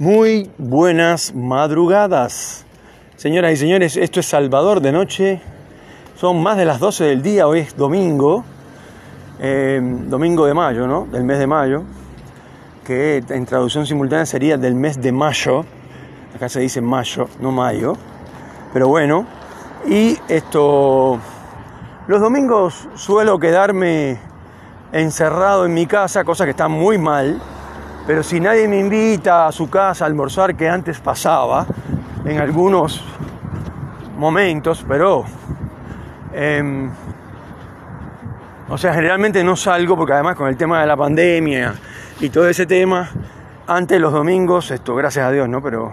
Muy buenas madrugadas. Señoras y señores, esto es Salvador de Noche. Son más de las 12 del día, hoy es domingo, eh, domingo de mayo, ¿no? Del mes de mayo, que en traducción simultánea sería del mes de mayo. Acá se dice mayo, no mayo. Pero bueno, y esto, los domingos suelo quedarme encerrado en mi casa, cosa que está muy mal pero si nadie me invita a su casa a almorzar, que antes pasaba en algunos momentos, pero... Em, o sea, generalmente no salgo porque además con el tema de la pandemia y todo ese tema, antes los domingos, esto gracias a Dios, ¿no? Pero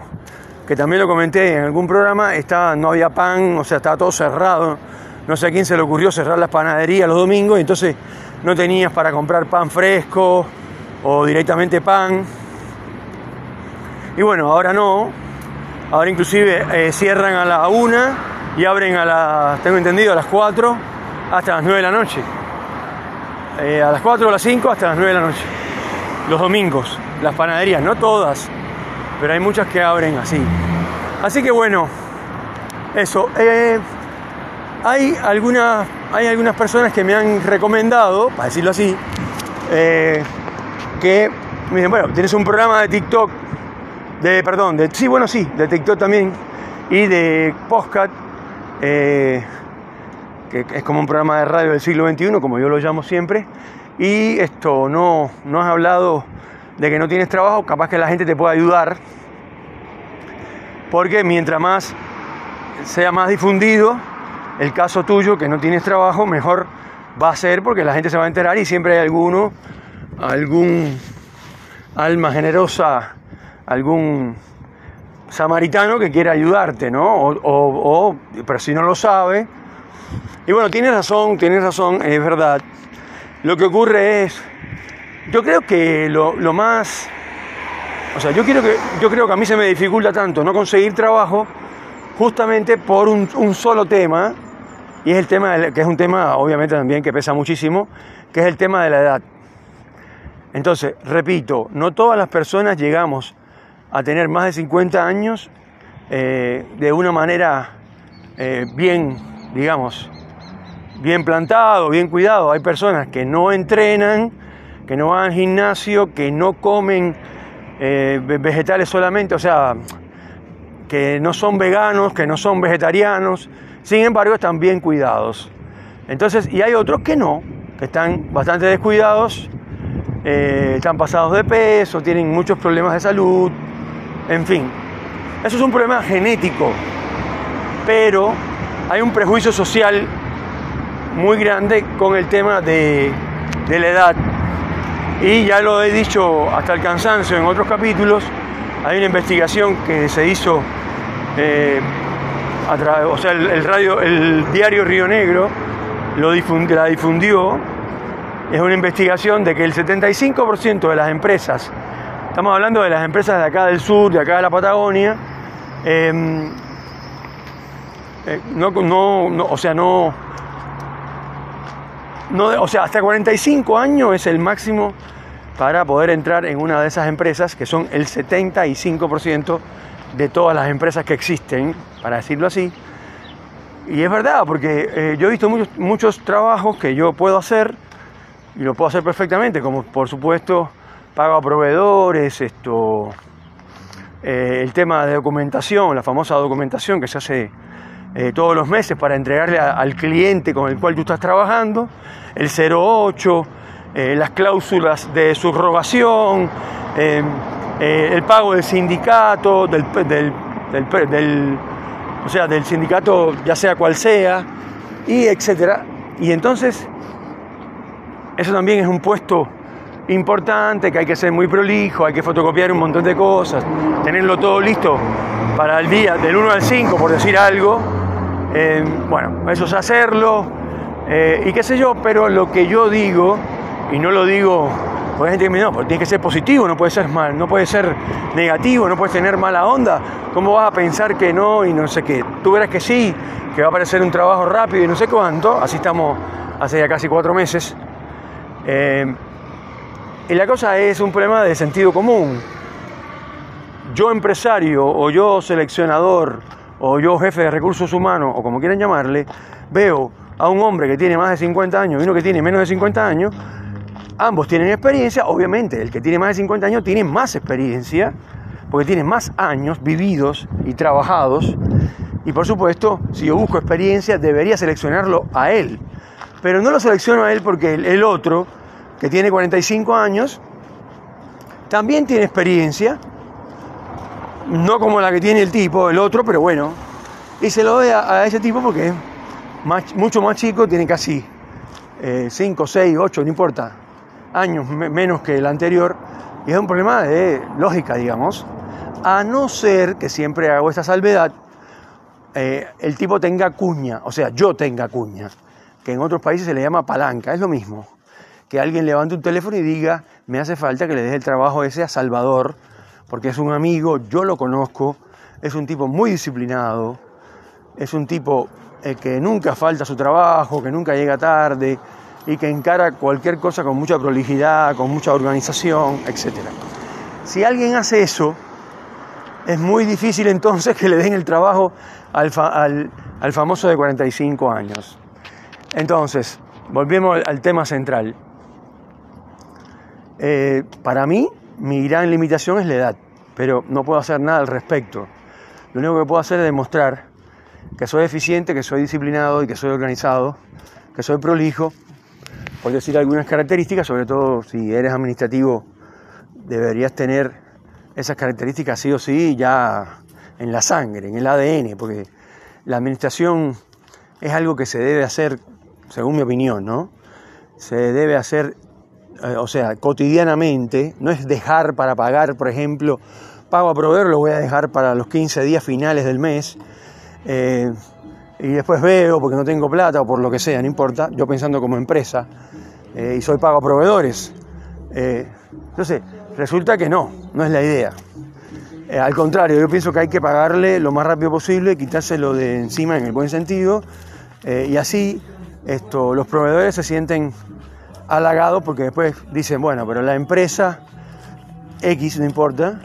que también lo comenté en algún programa, no había pan, o sea, estaba todo cerrado. No sé a quién se le ocurrió cerrar las panaderías los domingos, y entonces no tenías para comprar pan fresco, o directamente pan. Y bueno, ahora no. Ahora inclusive eh, cierran a la una y abren a las, tengo entendido, a las 4 hasta las 9 de la noche. Eh, a las 4 o las 5 hasta las 9 de la noche. Los domingos, las panaderías, no todas, pero hay muchas que abren así. Así que bueno, eso. Eh, hay, algunas, hay algunas personas que me han recomendado, para decirlo así, que miren, bueno, tienes un programa de TikTok, de, perdón, de, sí, bueno, sí, de TikTok también, y de podcast, eh, que es como un programa de radio del siglo XXI, como yo lo llamo siempre, y esto, no, no has hablado de que no tienes trabajo, capaz que la gente te pueda ayudar, porque mientras más sea más difundido el caso tuyo, que no tienes trabajo, mejor va a ser porque la gente se va a enterar y siempre hay alguno algún alma generosa, algún samaritano que quiera ayudarte, ¿no? O, pero si no lo sabe. Y bueno, tienes razón, tienes razón, es verdad. Lo que ocurre es, yo creo que lo, más, o sea, yo, quiero que, yo creo que a mí se me dificulta tanto no conseguir trabajo justamente por un, un solo tema, y es el tema, que es un tema obviamente también que pesa muchísimo, que es el tema de la edad. Entonces, repito, no todas las personas llegamos a tener más de 50 años eh, de una manera eh, bien, digamos, bien plantado, bien cuidado. Hay personas que no entrenan, que no van al gimnasio, que no comen eh, vegetales solamente, o sea, que no son veganos, que no son vegetarianos, sin embargo están bien cuidados. Entonces, y hay otros que no, que están bastante descuidados eh, están pasados de peso, tienen muchos problemas de salud, en fin. Eso es un problema genético, pero hay un prejuicio social muy grande con el tema de, la edad. Y ya lo he dicho hasta el cansancio en otros capítulos, hay una investigación que se hizo, eh, o sea, el, radio, el diario Río Negro lo la difundió es una investigación de que el 75% de las empresas, estamos hablando de las empresas de acá del sur, de acá de la Patagonia, em, eh, no, no, o sea, no, no, o sea, hasta 45 años es el máximo para poder entrar en una de esas empresas, que son el 75% de todas las empresas que existen, para decirlo así. Y es verdad, porque eh, yo he visto muchos, muchos trabajos que yo puedo hacer y lo puedo hacer perfectamente, como por supuesto pago a proveedores, esto, eh, el tema de documentación, la famosa documentación que se hace eh, todos los meses para entregarle al cliente con el cual tú estás trabajando, el 08, eh, las cláusulas de subrogación, el pago del sindicato, del, del, del, o sea, del sindicato ya sea cual sea, y etcétera. Y entonces eso también es un puesto importante, que hay que ser muy prolijo, hay que fotocopiar un montón de cosas, tenerlo todo listo para el día del 1 al 5, por decir algo. Eh, bueno, eso es hacerlo eh, y qué sé yo, pero lo que yo digo, y no lo digo, porque gente que me dice, no, tiene que ser positivo, no puede ser mal, no puede ser negativo, no puedes tener mala onda, ¿cómo vas a pensar que no y no sé qué? Tú verás que sí, que va a aparecer un trabajo rápido y no sé cuánto, así estamos hace ya casi cuatro meses. Eh, y la cosa es un problema de sentido común, yo empresario o yo seleccionador o yo jefe de recursos humanos o como quieran llamarle, veo a un hombre que tiene más de 50 años y uno que tiene menos de 50 años, ambos tienen experiencia, obviamente el que tiene más de 50 años tiene más experiencia, porque tiene más años vividos y trabajados, y por supuesto, si yo busco experiencia, debería seleccionarlo a él, pero no lo selecciono a él porque el, otro, que tiene 45 años, también tiene experiencia, no como la que tiene el tipo, el otro, pero bueno, y se lo doy a, ese tipo porque es mucho más chico, tiene casi 5, 6, 8, no importa, años menos que el anterior, y es un problema de lógica, digamos, a no ser que siempre hago esta salvedad, eh, el tipo tenga cuña, o sea, yo tenga cuña, que en otros países se le llama palanca, es lo mismo, que alguien levante un teléfono y diga, me hace falta que le deje el trabajo ese a Salvador, porque es un amigo, yo lo conozco, es un tipo muy disciplinado, es un tipo eh, que nunca falta su trabajo, que nunca llega tarde, y que encara cualquier cosa con mucha prolijidad, con mucha organización, etc. Si alguien hace eso, es muy difícil entonces que le den el trabajo al, famoso de 45 años. Entonces, volvemos al, tema central. Eh, para mí, mi gran limitación es la edad, pero no puedo hacer nada al respecto. Lo único que puedo hacer es demostrar que soy eficiente, que soy disciplinado y que soy organizado, que soy prolijo por decir algunas características, sobre todo si eres administrativo, deberías tener esas características sí o sí ya en la sangre, en el ADN, porque la administración es algo que se debe hacer, según mi opinión, ¿no? Se debe hacer, eh, o sea, cotidianamente, no es dejar para pagar, por ejemplo, pago a proveer, lo voy a dejar para los 15 días finales del mes. Eh, y después veo porque no tengo plata o por lo que sea, no importa, yo pensando como empresa eh, y soy pago a proveedores. Eh, entonces, resulta que no, no es la idea. Al contrario, yo pienso que hay que pagarle lo más rápido posible, quitárselo de encima en el buen sentido, y así esto, los proveedores se sienten halagados porque después dicen, bueno, pero la empresa X, no importa,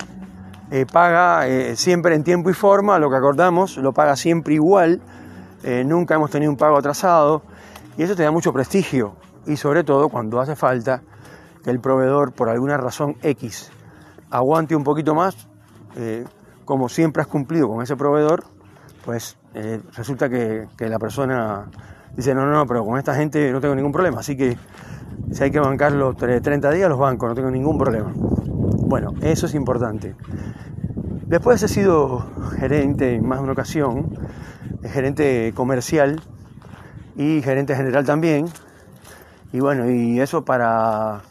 paga siempre en tiempo y forma lo que acordamos, lo paga siempre igual, eh, nunca hemos tenido un pago atrasado y eso te da mucho prestigio. Y sobre todo cuando hace falta que el proveedor por alguna razón X aguante un poquito más, eh, como siempre has cumplido con ese proveedor, pues eh, resulta que, la persona dice, no, no, no, pero con esta gente no tengo ningún problema, así que si hay que bancarlo 30 días, los bancos, no tengo ningún problema. Bueno, eso es importante. Después he sido gerente en más de una ocasión gerente comercial y gerente general también. Y bueno, y eso para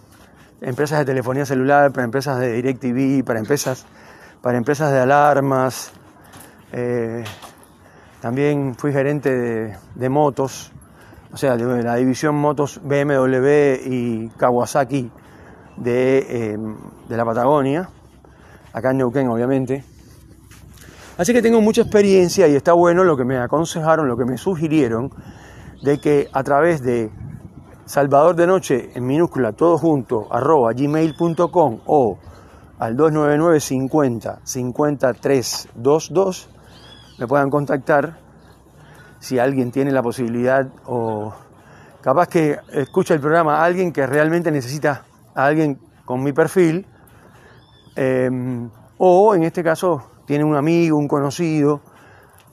empresas de telefonía celular, para empresas de DirecTV, para empresas, para empresas de alarmas. Eh, también fui gerente de, motos, o sea, de la división motos BMW y Kawasaki de, eh, de la Patagonia, acá en Neuquén obviamente. Así que tengo mucha experiencia y está bueno lo que me aconsejaron, lo que me sugirieron, de que a través de Salvador de Noche en minúscula, todo junto, arroba gmail.com o al 299 50 5322 me puedan contactar si alguien tiene la posibilidad o capaz que escucha el programa alguien que realmente necesita a alguien con mi perfil eh, o en este caso tiene un amigo, un conocido,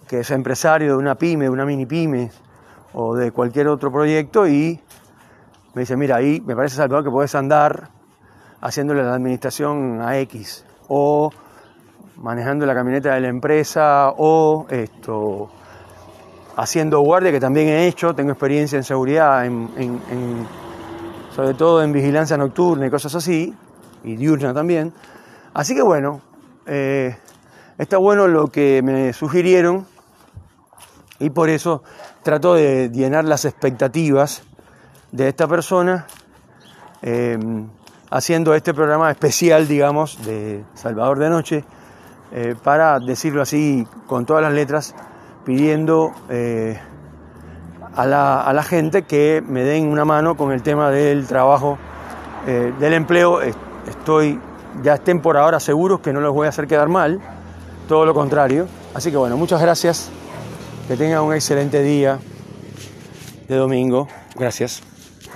que es empresario de una pyme, de una mini pyme o de cualquier otro proyecto y me dice, mira, ahí me parece, Salvador, que puedes andar haciéndole la administración a X o manejando la camioneta de la empresa o esto haciendo guardia que también he hecho, tengo experiencia en seguridad, sobre todo en vigilancia nocturna y cosas así, y diurna también. Así que bueno, eh, Está bueno lo que me sugirieron y por eso trato de llenar las expectativas de esta persona eh, haciendo este programa especial, digamos, de Salvador de Noche, eh, para decirlo así con todas las letras, pidiendo eh, a, la, gente que me den una mano con el tema del trabajo, del empleo. Estoy ya estén por ahora seguros que no los voy a hacer quedar mal, todo lo contrario. Así que bueno, muchas gracias, que tengan un excelente día de domingo, gracias.